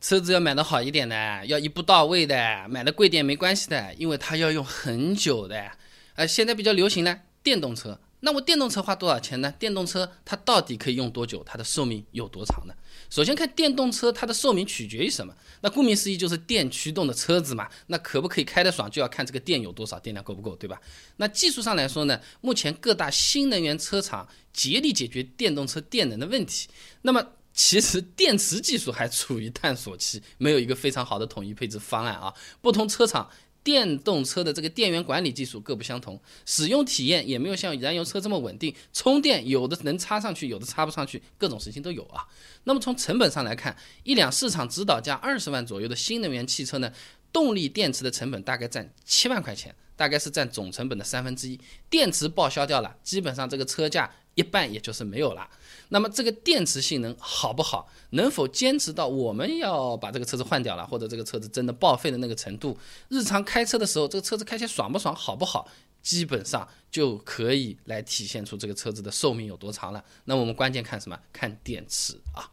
车子要买的好一点的，要一步到位的，买的贵点没关系的，因为它要用很久的。呃，现在比较流行呢，电动车。那我电动车花多少钱呢？电动车它到底可以用多久？它的寿命有多长呢？首先看电动车，它的寿命取决于什么？那顾名思义就是电驱动的车子嘛。那可不可以开得爽，就要看这个电有多少，电量够不够，对吧？那技术上来说呢，目前各大新能源车厂竭力解决电动车电能的问题。那么其实电池技术还处于探索期，没有一个非常好的统一配置方案啊。不同车厂。电动车的这个电源管理技术各不相同，使用体验也没有像燃油车这么稳定。充电有的能插上去，有的插不上去，各种事情都有啊。那么从成本上来看，一辆市场指导价二十万左右的新能源汽车呢，动力电池的成本大概占七万块钱，大概是占总成本的三分之一。电池报销掉了，基本上这个车价。一半也就是没有了。那么这个电池性能好不好？能否坚持到我们要把这个车子换掉了，或者这个车子真的报废的那个程度？日常开车的时候，这个车子开起来爽不爽，好不好？基本上就可以来体现出这个车子的寿命有多长了。那我们关键看什么？看电池啊。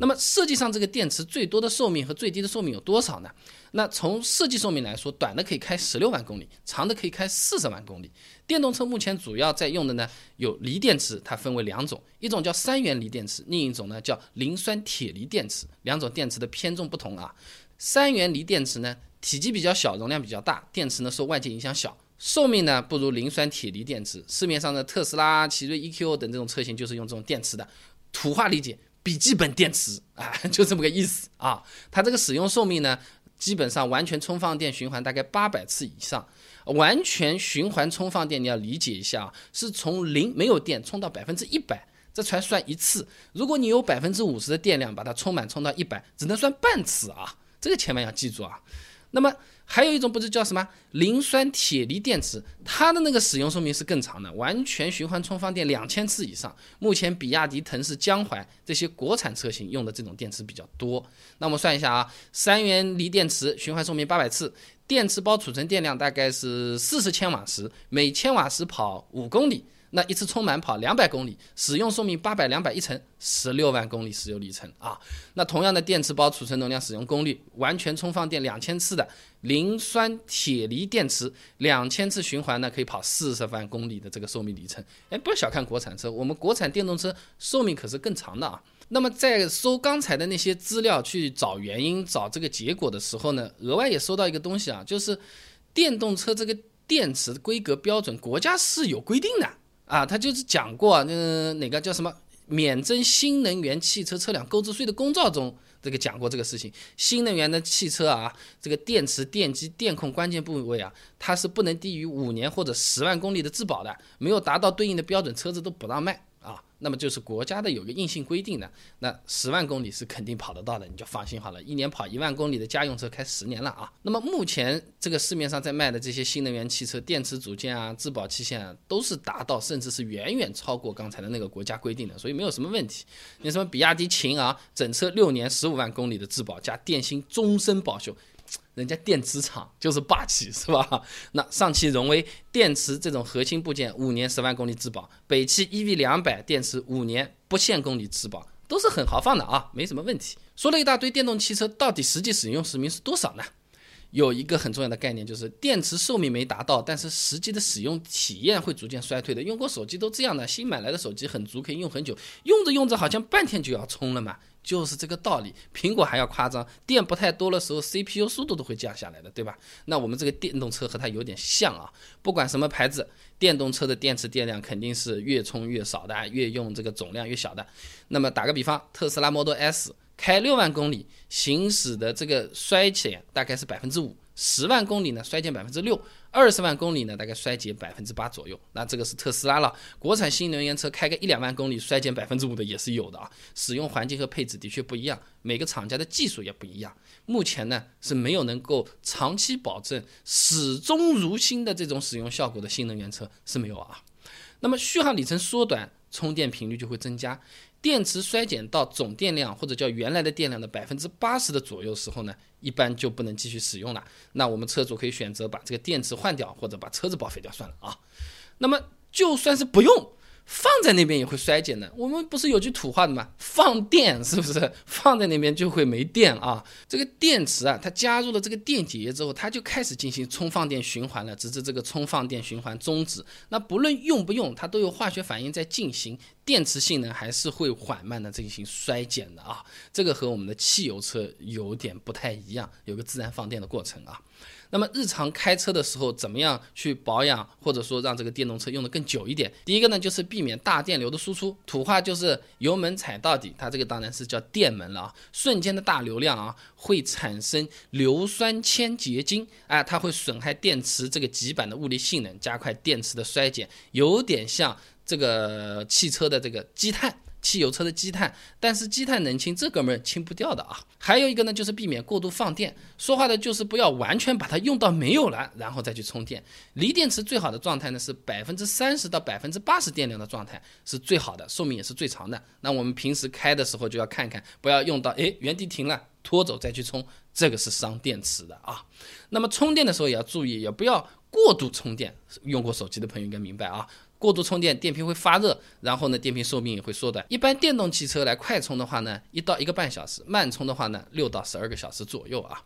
那么设计上这个电池最多的寿命和最低的寿命有多少呢？那从设计寿命来说，短的可以开十六万公里，长的可以开四十万公里。电动车目前主要在用的呢有锂电池，它分为两种，一种叫三元锂电池，另一种呢叫磷酸铁锂电池。两种电池的偏重不同啊。三元锂电池呢体积比较小，容量比较大，电池呢受外界影响小，寿命呢不如磷酸铁锂电池。市面上的特斯拉、奇瑞 EQ 等这种车型就是用这种电池的。土话理解。笔记本电池啊，就这么个意思啊。它这个使用寿命呢，基本上完全充放电循环大概八百次以上。完全循环充放电你要理解一下啊，是从零没有电充到百分之一百，这才算一次。如果你有百分之五十的电量，把它充满充到一百，只能算半次啊。这个千万要记住啊。那么还有一种不是叫什么磷酸铁锂电池，它的那个使用寿命是更长的，完全循环充放电两千次以上。目前比亚迪、腾势、江淮这些国产车型用的这种电池比较多。那我们算一下啊，三元锂电池循环寿命八百次，电池包储存电量大概是四十千瓦时，每千瓦时跑五公里。那一次充满跑两百公里，使用寿命八百两百一乘十六万公里使用里程啊。那同样的电池包储存容量使用功率，完全充放电两千次的磷酸铁锂电池，两千次循环呢可以跑四十万公里的这个寿命里程。哎，不要小看国产车，我们国产电动车寿命可是更长的啊。那么在搜刚才的那些资料去找原因、找这个结果的时候呢，额外也搜到一个东西啊，就是电动车这个电池规格标准，国家是有规定的。啊，他就是讲过，那哪个叫什么免征新能源汽车车辆购置税的公告中，这个讲过这个事情。新能源的汽车啊，这个电池、电机、电控关键部位啊，它是不能低于五年或者十万公里的质保的，没有达到对应的标准，车子都不让卖。那么就是国家的有个硬性规定的，那十万公里是肯定跑得到的，你就放心好了。一年跑一万公里的家用车开十年了啊。那么目前这个市面上在卖的这些新能源汽车，电池组件啊、质保期限啊，都是达到甚至是远远超过刚才的那个国家规定的，所以没有什么问题。你什么比亚迪秦啊，整车六年十五万公里的质保加电芯终身保修。人家电池厂就是霸气，是吧？那上汽荣威电池这种核心部件五年十万公里质保，北汽 EV 两百电池五年不限公里质保，都是很豪放的啊，没什么问题。说了一大堆电动汽车，到底实际使用寿命是多少呢？有一个很重要的概念，就是电池寿命没达到，但是实际的使用体验会逐渐衰退的。用过手机都这样的，新买来的手机很足，可以用很久，用着用着好像半天就要充了嘛。就是这个道理，苹果还要夸张，电不太多的时候，CPU 速度都会降下来的，对吧？那我们这个电动车和它有点像啊，不管什么牌子，电动车的电池电量肯定是越充越少的，越用这个总量越小的。那么打个比方，特斯拉 Model S 开六万公里，行驶的这个衰减大概是百分之五。十万公里呢，衰减百分之六；二十万公里呢，大概衰减百分之八左右。那这个是特斯拉了。国产新能源车开个一两万公里，衰减百分之五的也是有的啊。使用环境和配置的确不一样，每个厂家的技术也不一样。目前呢是没有能够长期保证始终如新的这种使用效果的新能源车是没有啊。那么续航里程缩短，充电频率就会增加。电池衰减到总电量或者叫原来的电量的百分之八十的左右时候呢，一般就不能继续使用了。那我们车主可以选择把这个电池换掉，或者把车子报废掉算了啊。那么就算是不用，放在那边也会衰减的。我们不是有句土话的吗？放电是不是 放在那边就会没电啊？这个电池啊，它加入了这个电解液之后，它就开始进行充放电循环了，直至这个充放电循环终止。那不论用不用，它都有化学反应在进行，电池性能还是会缓慢的进行衰减的啊。这个和我们的汽油车有点不太一样，有个自然放电的过程啊。那么日常开车的时候，怎么样去保养，或者说让这个电动车用的更久一点？第一个呢，就是避免大电流的输出，土话就是油门踩到底，它这个当然是叫电门了啊。瞬间的大流量啊，会产生硫酸铅结晶，哎，它会损害电池这个极板的物理性能，加快电池的衰减，有点像这个汽车的这个积碳。汽油车的积碳，但是积碳能清，这哥们儿清不掉的啊。还有一个呢，就是避免过度放电。说话的就是不要完全把它用到没有了，然后再去充电。锂电池最好的状态呢是百分之三十到百分之八十电量的状态是最好的，寿命也是最长的。那我们平时开的时候就要看看，不要用到哎原地停了拖走再去充，这个是伤电池的啊。那么充电的时候也要注意，也不要过度充电。用过手机的朋友应该明白啊。过度充电，电瓶会发热，然后呢，电瓶寿命也会缩短。一般电动汽车来快充的话呢，一到一个半小时；慢充的话呢，六到十二个小时左右啊。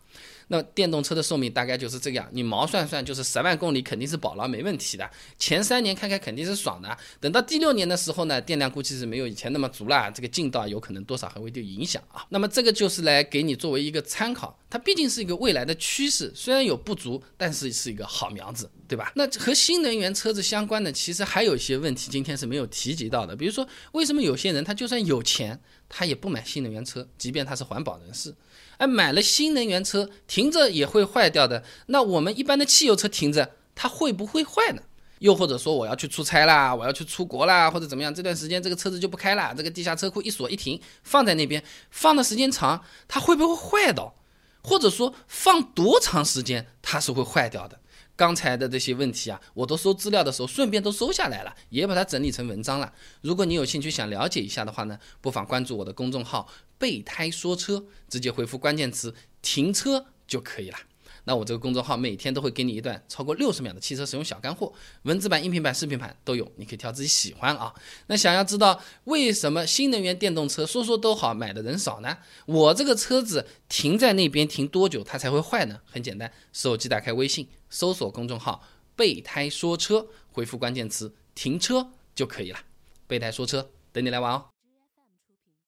那电动车的寿命大概就是这样，你毛算算就是十万公里肯定是保了，没问题的。前三年开开肯定是爽的，等到第六年的时候呢，电量估计是没有以前那么足了，这个劲道有可能多少还会有影响啊。那么这个就是来给你作为一个参考，它毕竟是一个未来的趋势，虽然有不足，但是是一个好苗子，对吧？那和新能源车子相关的，其实还有一些问题，今天是没有提及到的，比如说为什么有些人他就算有钱，他也不买新能源车，即便他是环保人士。哎，买了新能源车停着也会坏掉的。那我们一般的汽油车停着，它会不会坏呢？又或者说我要去出差啦，我要去出国啦，或者怎么样？这段时间这个车子就不开了，这个地下车库一锁一停，放在那边放的时间长，它会不会坏到？或者说放多长时间它是会坏掉的？刚才的这些问题啊，我都搜资料的时候顺便都搜下来了，也把它整理成文章了。如果你有兴趣想了解一下的话呢，不妨关注我的公众号“备胎说车”，直接回复关键词“停车”就可以了。那我这个公众号每天都会给你一段超过六十秒的汽车使用小干货，文字版、音频版、视频版都有，你可以挑自己喜欢啊。那想要知道为什么新能源电动车说说都好，买的人少呢？我这个车子停在那边停多久它才会坏呢？很简单，手机打开微信，搜索公众号“备胎说车”，回复关键词“停车”就可以了。备胎说车，等你来玩哦。